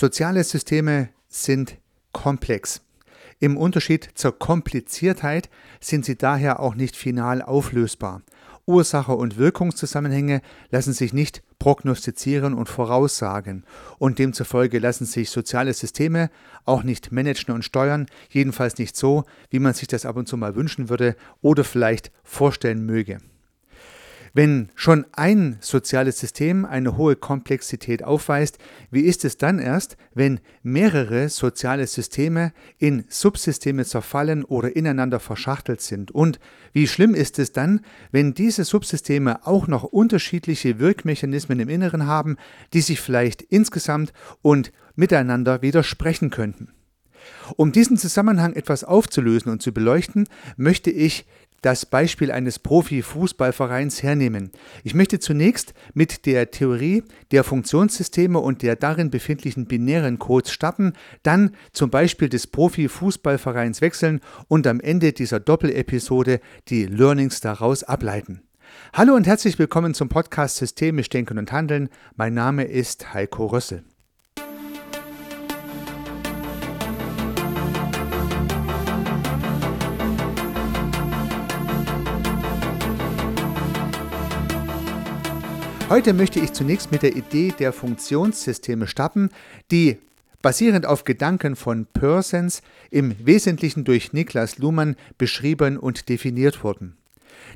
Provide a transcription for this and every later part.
Soziale Systeme sind komplex. Im Unterschied zur Kompliziertheit sind sie daher auch nicht final auflösbar. Ursache und Wirkungszusammenhänge lassen sich nicht prognostizieren und voraussagen, und demzufolge lassen sich soziale Systeme auch nicht managen und steuern, jedenfalls nicht so, wie man sich das ab und zu mal wünschen würde oder vielleicht vorstellen möge. Wenn schon ein soziales System eine hohe Komplexität aufweist, wie ist es dann erst, wenn mehrere soziale Systeme in Subsysteme zerfallen oder ineinander verschachtelt sind? Und wie schlimm ist es dann, wenn diese Subsysteme auch noch unterschiedliche Wirkmechanismen im Inneren haben, die sich vielleicht insgesamt und miteinander widersprechen könnten? Um diesen Zusammenhang etwas aufzulösen und zu beleuchten, möchte ich das Beispiel eines Profi-Fußballvereins hernehmen. Ich möchte zunächst mit der Theorie der Funktionssysteme und der darin befindlichen binären Codes starten, dann zum Beispiel des Profi-Fußballvereins wechseln und am Ende dieser Doppelepisode die Learnings daraus ableiten. Hallo und herzlich willkommen zum Podcast Systemisch Denken und Handeln. Mein Name ist Heiko Rössel. Heute möchte ich zunächst mit der Idee der Funktionssysteme starten, die basierend auf Gedanken von Persons im Wesentlichen durch Niklas Luhmann beschrieben und definiert wurden.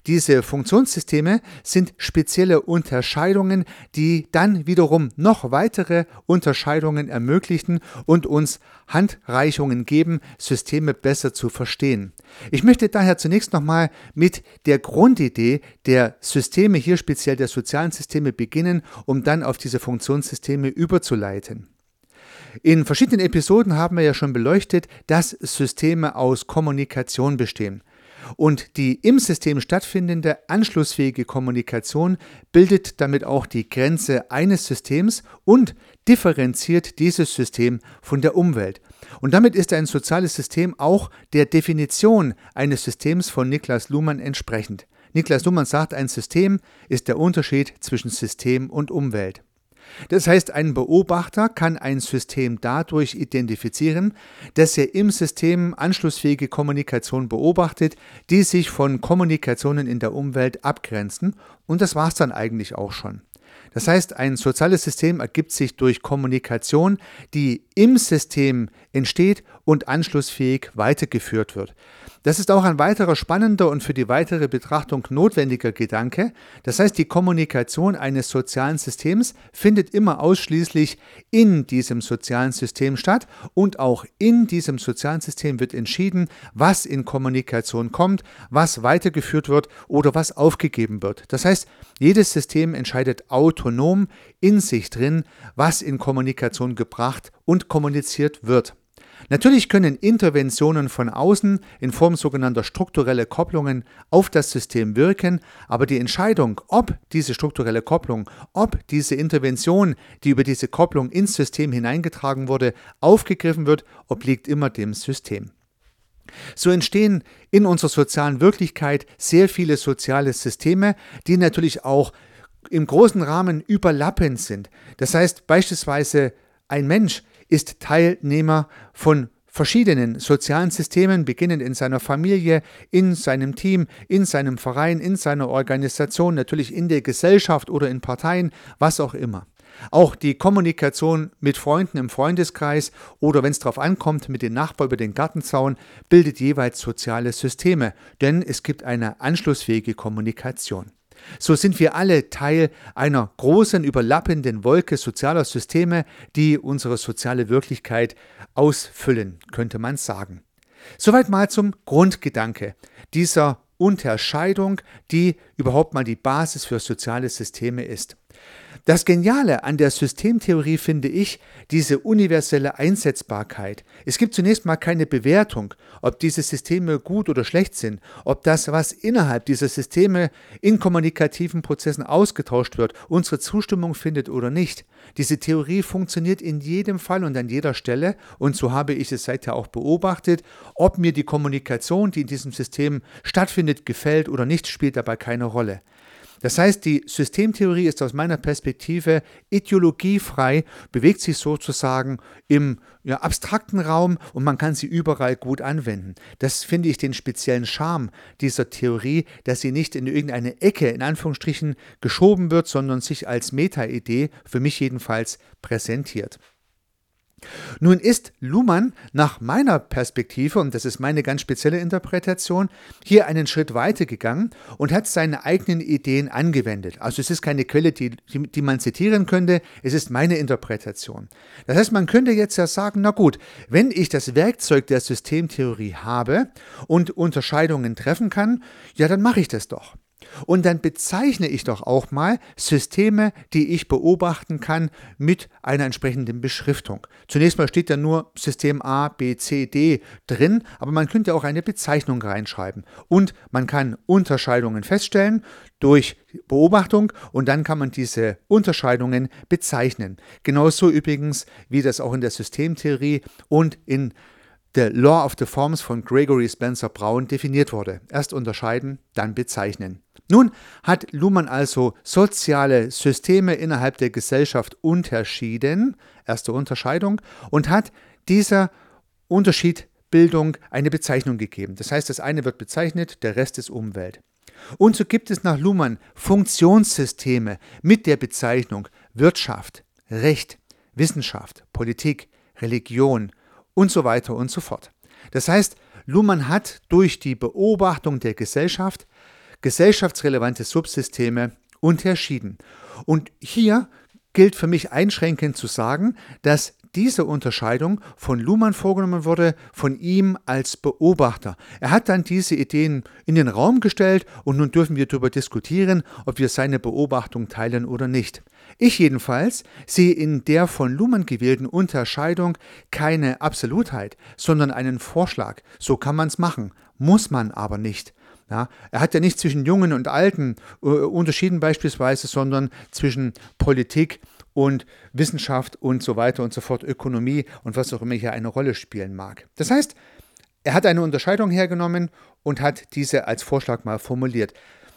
Diese Funktionssysteme sind spezielle Unterscheidungen, die dann wiederum noch weitere Unterscheidungen ermöglichen und uns Handreichungen geben, Systeme besser zu verstehen. Ich möchte daher zunächst nochmal mit der Grundidee der Systeme, hier speziell der sozialen Systeme, beginnen, um dann auf diese Funktionssysteme überzuleiten. In verschiedenen Episoden haben wir ja schon beleuchtet, dass Systeme aus Kommunikation bestehen. Und die im System stattfindende anschlussfähige Kommunikation bildet damit auch die Grenze eines Systems und differenziert dieses System von der Umwelt. Und damit ist ein soziales System auch der Definition eines Systems von Niklas Luhmann entsprechend. Niklas Luhmann sagt, ein System ist der Unterschied zwischen System und Umwelt. Das heißt, ein Beobachter kann ein System dadurch identifizieren, dass er im System anschlussfähige Kommunikation beobachtet, die sich von Kommunikationen in der Umwelt abgrenzen. Und das war es dann eigentlich auch schon. Das heißt, ein soziales System ergibt sich durch Kommunikation, die im System entsteht und anschlussfähig weitergeführt wird. Das ist auch ein weiterer spannender und für die weitere Betrachtung notwendiger Gedanke. Das heißt, die Kommunikation eines sozialen Systems findet immer ausschließlich in diesem sozialen System statt und auch in diesem sozialen System wird entschieden, was in Kommunikation kommt, was weitergeführt wird oder was aufgegeben wird. Das heißt, jedes System entscheidet autonom in sich drin, was in Kommunikation gebracht und kommuniziert wird. Natürlich können Interventionen von außen in Form sogenannter struktureller Kopplungen auf das System wirken, aber die Entscheidung, ob diese strukturelle Kopplung, ob diese Intervention, die über diese Kopplung ins System hineingetragen wurde, aufgegriffen wird, obliegt immer dem System. So entstehen in unserer sozialen Wirklichkeit sehr viele soziale Systeme, die natürlich auch im großen Rahmen überlappend sind. Das heißt beispielsweise ein Mensch ist Teilnehmer von verschiedenen sozialen Systemen, beginnend in seiner Familie, in seinem Team, in seinem Verein, in seiner Organisation, natürlich in der Gesellschaft oder in Parteien, was auch immer. Auch die Kommunikation mit Freunden im Freundeskreis oder wenn es darauf ankommt, mit den Nachbarn über den Gartenzaun, bildet jeweils soziale Systeme, denn es gibt eine anschlussfähige Kommunikation. So sind wir alle Teil einer großen überlappenden Wolke sozialer Systeme, die unsere soziale Wirklichkeit ausfüllen, könnte man sagen. Soweit mal zum Grundgedanke dieser Unterscheidung, die überhaupt mal die Basis für soziale Systeme ist. Das Geniale an der Systemtheorie finde ich diese universelle Einsetzbarkeit. Es gibt zunächst mal keine Bewertung, ob diese Systeme gut oder schlecht sind, ob das, was innerhalb dieser Systeme in kommunikativen Prozessen ausgetauscht wird, unsere Zustimmung findet oder nicht. Diese Theorie funktioniert in jedem Fall und an jeder Stelle und so habe ich es seither auch beobachtet. Ob mir die Kommunikation, die in diesem System stattfindet, gefällt oder nicht, spielt dabei keine Rolle. Das heißt, die Systemtheorie ist aus meiner Perspektive ideologiefrei, bewegt sich sozusagen im ja, abstrakten Raum und man kann sie überall gut anwenden. Das finde ich den speziellen Charme dieser Theorie, dass sie nicht in irgendeine Ecke in Anführungsstrichen geschoben wird, sondern sich als Meta-Idee, für mich jedenfalls, präsentiert. Nun ist Luhmann nach meiner Perspektive, und das ist meine ganz spezielle Interpretation, hier einen Schritt weiter gegangen und hat seine eigenen Ideen angewendet. Also es ist keine Quelle, die, die, die man zitieren könnte, es ist meine Interpretation. Das heißt, man könnte jetzt ja sagen, na gut, wenn ich das Werkzeug der Systemtheorie habe und Unterscheidungen treffen kann, ja, dann mache ich das doch. Und dann bezeichne ich doch auch mal Systeme, die ich beobachten kann, mit einer entsprechenden Beschriftung. Zunächst mal steht da nur System A, B, C, D drin, aber man könnte auch eine Bezeichnung reinschreiben. Und man kann Unterscheidungen feststellen durch Beobachtung und dann kann man diese Unterscheidungen bezeichnen. Genauso übrigens, wie das auch in der Systemtheorie und in The Law of the Forms von Gregory Spencer Brown definiert wurde. Erst unterscheiden, dann bezeichnen. Nun hat Luhmann also soziale Systeme innerhalb der Gesellschaft unterschieden, erste Unterscheidung, und hat dieser Unterschiedbildung eine Bezeichnung gegeben. Das heißt, das eine wird bezeichnet, der Rest ist Umwelt. Und so gibt es nach Luhmann Funktionssysteme mit der Bezeichnung Wirtschaft, Recht, Wissenschaft, Politik, Religion und so weiter und so fort. Das heißt, Luhmann hat durch die Beobachtung der Gesellschaft gesellschaftsrelevante Subsysteme unterschieden. Und hier gilt für mich einschränkend zu sagen, dass diese Unterscheidung von Luhmann vorgenommen wurde, von ihm als Beobachter. Er hat dann diese Ideen in den Raum gestellt und nun dürfen wir darüber diskutieren, ob wir seine Beobachtung teilen oder nicht. Ich jedenfalls sehe in der von Luhmann gewählten Unterscheidung keine Absolutheit, sondern einen Vorschlag. So kann man es machen, muss man aber nicht. Ja, er hat ja nicht zwischen Jungen und Alten äh, unterschieden beispielsweise, sondern zwischen Politik und Wissenschaft und so weiter und so fort, Ökonomie und was auch immer hier eine Rolle spielen mag. Das heißt, er hat eine Unterscheidung hergenommen und hat diese als Vorschlag mal formuliert.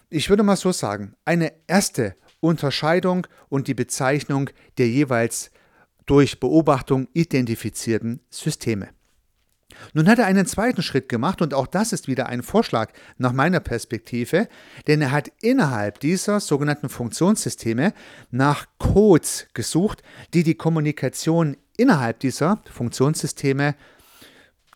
Ich würde mal so sagen, eine erste Unterscheidung und die Bezeichnung der jeweils durch Beobachtung identifizierten Systeme. Nun hat er einen zweiten Schritt gemacht und auch das ist wieder ein Vorschlag nach meiner Perspektive, denn er hat innerhalb dieser sogenannten Funktionssysteme nach Codes gesucht, die die Kommunikation innerhalb dieser Funktionssysteme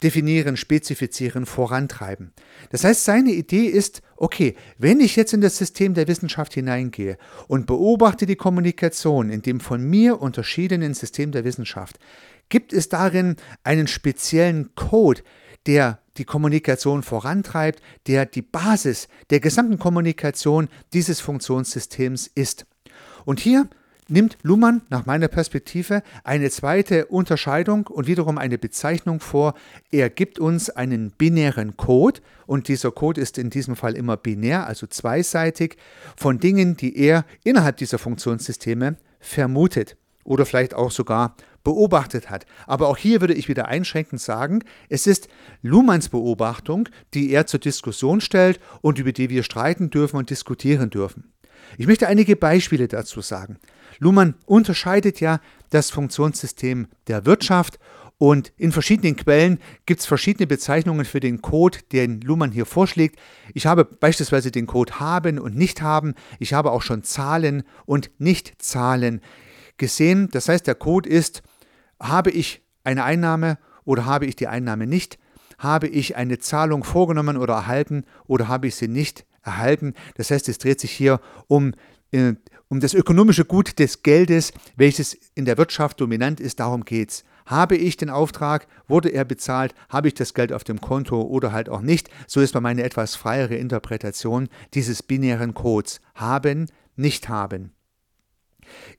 definieren, spezifizieren, vorantreiben. Das heißt, seine Idee ist, okay, wenn ich jetzt in das System der Wissenschaft hineingehe und beobachte die Kommunikation in dem von mir unterschiedenen System der Wissenschaft, Gibt es darin einen speziellen Code, der die Kommunikation vorantreibt, der die Basis der gesamten Kommunikation dieses Funktionssystems ist? Und hier nimmt Luhmann nach meiner Perspektive eine zweite Unterscheidung und wiederum eine Bezeichnung vor. Er gibt uns einen binären Code und dieser Code ist in diesem Fall immer binär, also zweiseitig, von Dingen, die er innerhalb dieser Funktionssysteme vermutet oder vielleicht auch sogar beobachtet hat. Aber auch hier würde ich wieder einschränkend sagen, es ist Luhmanns Beobachtung, die er zur Diskussion stellt und über die wir streiten dürfen und diskutieren dürfen. Ich möchte einige Beispiele dazu sagen. Luhmann unterscheidet ja das Funktionssystem der Wirtschaft und in verschiedenen Quellen gibt es verschiedene Bezeichnungen für den Code, den Luhmann hier vorschlägt. Ich habe beispielsweise den Code haben und nicht haben. Ich habe auch schon Zahlen und nicht Zahlen gesehen. Das heißt, der Code ist, habe ich eine Einnahme oder habe ich die Einnahme nicht? Habe ich eine Zahlung vorgenommen oder erhalten oder habe ich sie nicht erhalten? Das heißt, es dreht sich hier um, äh, um das ökonomische Gut des Geldes, welches in der Wirtschaft dominant ist. Darum geht es. Habe ich den Auftrag, wurde er bezahlt, habe ich das Geld auf dem Konto oder halt auch nicht? So ist meine etwas freiere Interpretation dieses binären Codes. Haben, nicht haben.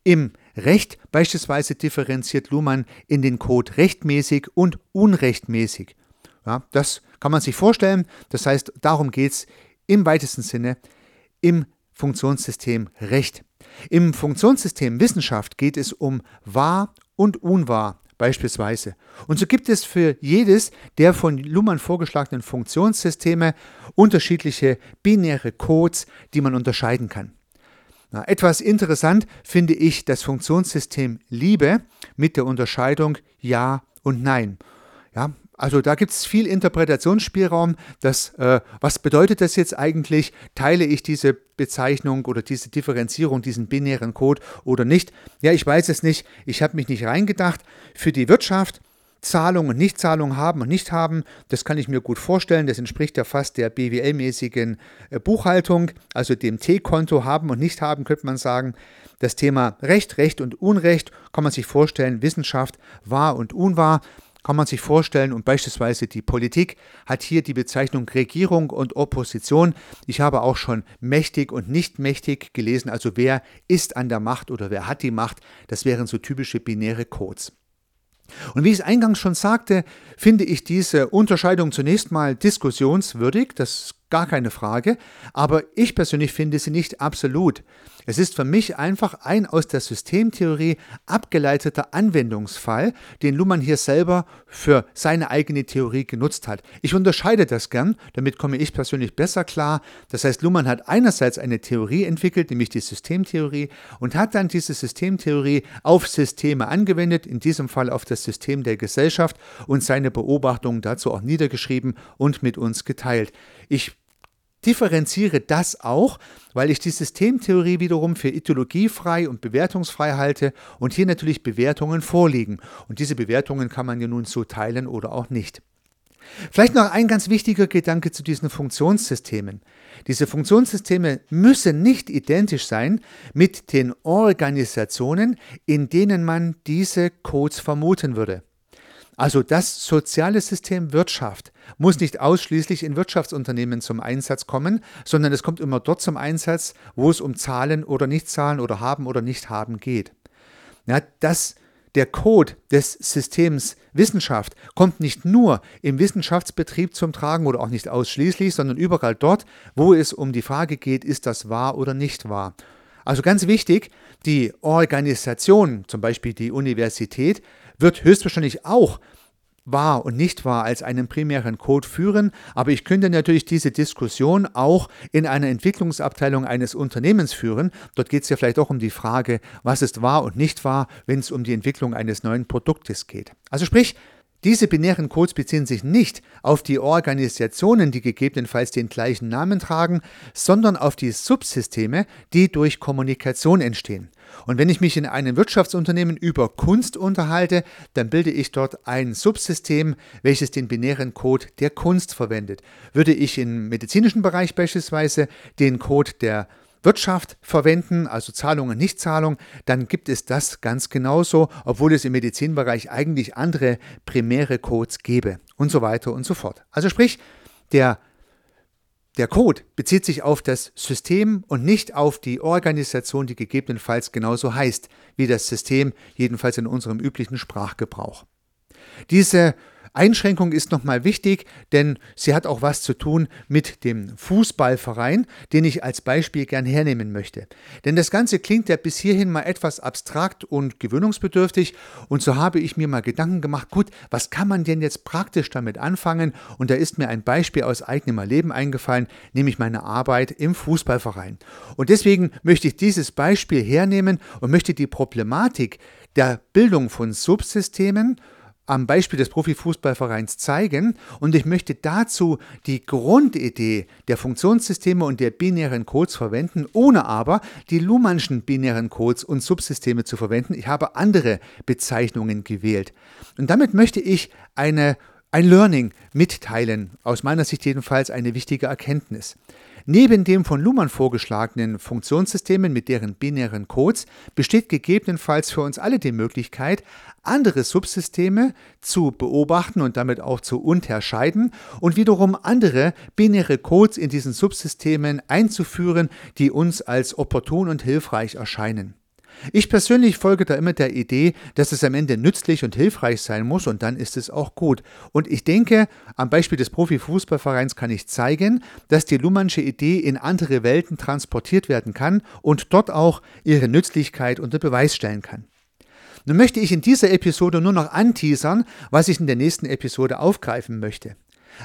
Im Recht beispielsweise differenziert Luhmann in den Code rechtmäßig und unrechtmäßig. Ja, das kann man sich vorstellen. Das heißt, darum geht es im weitesten Sinne im Funktionssystem Recht. Im Funktionssystem Wissenschaft geht es um wahr und unwahr beispielsweise. Und so gibt es für jedes der von Luhmann vorgeschlagenen Funktionssysteme unterschiedliche binäre Codes, die man unterscheiden kann. Na, etwas interessant finde ich das Funktionssystem Liebe mit der Unterscheidung Ja und Nein. Ja, also da gibt es viel Interpretationsspielraum. Das, äh, was bedeutet das jetzt eigentlich? Teile ich diese Bezeichnung oder diese Differenzierung, diesen binären Code oder nicht? Ja, ich weiß es nicht. Ich habe mich nicht reingedacht. Für die Wirtschaft Zahlung und Nichtzahlung haben und nicht haben, das kann ich mir gut vorstellen. Das entspricht ja fast der BWL-mäßigen äh, Buchhaltung, also dem T-Konto haben und nicht haben, könnte man sagen. Das Thema Recht, Recht und Unrecht kann man sich vorstellen, Wissenschaft, wahr und unwahr kann man sich vorstellen und beispielsweise die Politik hat hier die Bezeichnung Regierung und Opposition. Ich habe auch schon mächtig und nicht mächtig gelesen, also wer ist an der Macht oder wer hat die Macht. Das wären so typische binäre Codes. Und wie ich es eingangs schon sagte, finde ich diese Unterscheidung zunächst mal diskussionswürdig, das gar keine Frage, aber ich persönlich finde sie nicht absolut. Es ist für mich einfach ein aus der Systemtheorie abgeleiteter Anwendungsfall, den Luhmann hier selber für seine eigene Theorie genutzt hat. Ich unterscheide das gern, damit komme ich persönlich besser klar. Das heißt, Luhmann hat einerseits eine Theorie entwickelt, nämlich die Systemtheorie, und hat dann diese Systemtheorie auf Systeme angewendet, in diesem Fall auf das System der Gesellschaft und seine Beobachtungen dazu auch niedergeschrieben und mit uns geteilt. Ich differenziere das auch, weil ich die Systemtheorie wiederum für ideologiefrei und bewertungsfrei halte und hier natürlich Bewertungen vorliegen. Und diese Bewertungen kann man ja nun so teilen oder auch nicht. Vielleicht noch ein ganz wichtiger Gedanke zu diesen Funktionssystemen. Diese Funktionssysteme müssen nicht identisch sein mit den Organisationen, in denen man diese Codes vermuten würde. Also das soziale System Wirtschaft muss nicht ausschließlich in Wirtschaftsunternehmen zum Einsatz kommen, sondern es kommt immer dort zum Einsatz, wo es um Zahlen oder Nichtzahlen oder haben oder nicht haben geht. Ja, das der Code des Systems Wissenschaft kommt nicht nur im Wissenschaftsbetrieb zum Tragen oder auch nicht ausschließlich, sondern überall dort, wo es um die Frage geht, ist das wahr oder nicht wahr. Also ganz wichtig, die Organisation, zum Beispiel die Universität, wird höchstwahrscheinlich auch wahr und nicht wahr als einen primären Code führen, aber ich könnte natürlich diese Diskussion auch in einer Entwicklungsabteilung eines Unternehmens führen. Dort geht es ja vielleicht auch um die Frage, was ist wahr und nicht wahr, wenn es um die Entwicklung eines neuen Produktes geht. Also sprich, diese binären Codes beziehen sich nicht auf die Organisationen, die gegebenenfalls den gleichen Namen tragen, sondern auf die Subsysteme, die durch Kommunikation entstehen. Und wenn ich mich in einem Wirtschaftsunternehmen über Kunst unterhalte, dann bilde ich dort ein Subsystem, welches den binären Code der Kunst verwendet. Würde ich im medizinischen Bereich beispielsweise den Code der Wirtschaft verwenden, also Zahlung und Nichtzahlung, dann gibt es das ganz genauso, obwohl es im Medizinbereich eigentlich andere primäre Codes gäbe und so weiter und so fort. Also sprich, der, der Code bezieht sich auf das System und nicht auf die Organisation, die gegebenenfalls genauso heißt wie das System, jedenfalls in unserem üblichen Sprachgebrauch. Diese Einschränkung ist nochmal wichtig, denn sie hat auch was zu tun mit dem Fußballverein, den ich als Beispiel gern hernehmen möchte. Denn das Ganze klingt ja bis hierhin mal etwas abstrakt und gewöhnungsbedürftig und so habe ich mir mal Gedanken gemacht, gut, was kann man denn jetzt praktisch damit anfangen? Und da ist mir ein Beispiel aus eigenem Erleben eingefallen, nämlich meine Arbeit im Fußballverein. Und deswegen möchte ich dieses Beispiel hernehmen und möchte die Problematik der Bildung von Subsystemen am Beispiel des Profifußballvereins zeigen und ich möchte dazu die Grundidee der Funktionssysteme und der binären Codes verwenden, ohne aber die Luhmannschen binären Codes und Subsysteme zu verwenden. Ich habe andere Bezeichnungen gewählt. Und damit möchte ich eine, ein Learning mitteilen, aus meiner Sicht jedenfalls eine wichtige Erkenntnis. Neben dem von Luhmann vorgeschlagenen Funktionssystemen mit deren binären Codes besteht gegebenenfalls für uns alle die Möglichkeit, andere Subsysteme zu beobachten und damit auch zu unterscheiden und wiederum andere binäre Codes in diesen Subsystemen einzuführen, die uns als opportun und hilfreich erscheinen. Ich persönlich folge da immer der Idee, dass es am Ende nützlich und hilfreich sein muss und dann ist es auch gut. Und ich denke, am Beispiel des Profifußballvereins kann ich zeigen, dass die Luhmannsche Idee in andere Welten transportiert werden kann und dort auch ihre Nützlichkeit unter Beweis stellen kann. Nun möchte ich in dieser Episode nur noch anteasern, was ich in der nächsten Episode aufgreifen möchte.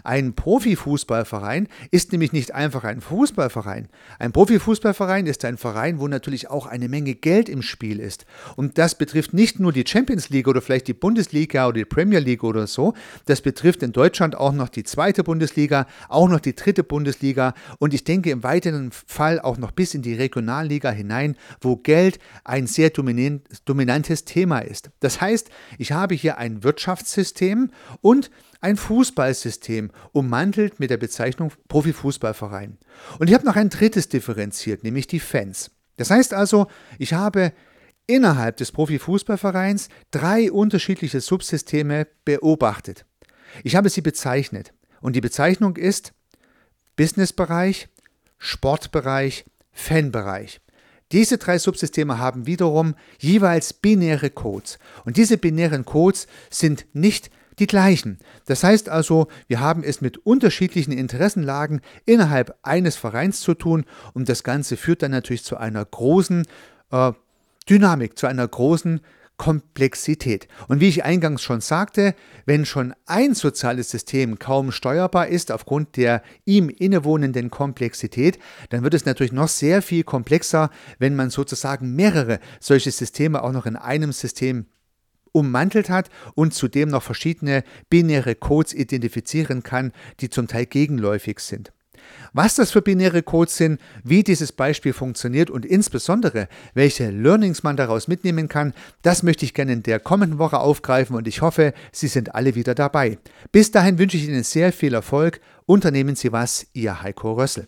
Ein Profifußballverein ist nämlich nicht einfach ein Fußballverein. Ein Profifußballverein ist ein Verein, wo natürlich auch eine Menge Geld im Spiel ist. Und das betrifft nicht nur die Champions League oder vielleicht die Bundesliga oder die Premier League oder so. Das betrifft in Deutschland auch noch die zweite Bundesliga, auch noch die dritte Bundesliga und ich denke im weiteren Fall auch noch bis in die Regionalliga hinein, wo Geld ein sehr dominantes Thema ist. Das heißt, ich habe hier ein Wirtschaftssystem und ein Fußballsystem, ummantelt mit der Bezeichnung Profifußballverein. Und ich habe noch ein drittes differenziert, nämlich die Fans. Das heißt also, ich habe innerhalb des Profifußballvereins drei unterschiedliche Subsysteme beobachtet. Ich habe sie bezeichnet. Und die Bezeichnung ist Businessbereich, Sportbereich, Fanbereich. Diese drei Subsysteme haben wiederum jeweils binäre Codes. Und diese binären Codes sind nicht die gleichen. Das heißt also, wir haben es mit unterschiedlichen Interessenlagen innerhalb eines Vereins zu tun und das Ganze führt dann natürlich zu einer großen äh, Dynamik, zu einer großen Komplexität. Und wie ich eingangs schon sagte, wenn schon ein soziales System kaum steuerbar ist aufgrund der ihm innewohnenden Komplexität, dann wird es natürlich noch sehr viel komplexer, wenn man sozusagen mehrere solche Systeme auch noch in einem System ummantelt hat und zudem noch verschiedene binäre Codes identifizieren kann, die zum Teil gegenläufig sind. Was das für binäre Codes sind, wie dieses Beispiel funktioniert und insbesondere welche Learnings man daraus mitnehmen kann, das möchte ich gerne in der kommenden Woche aufgreifen und ich hoffe, Sie sind alle wieder dabei. Bis dahin wünsche ich Ihnen sehr viel Erfolg. Unternehmen Sie was, Ihr Heiko Rössel.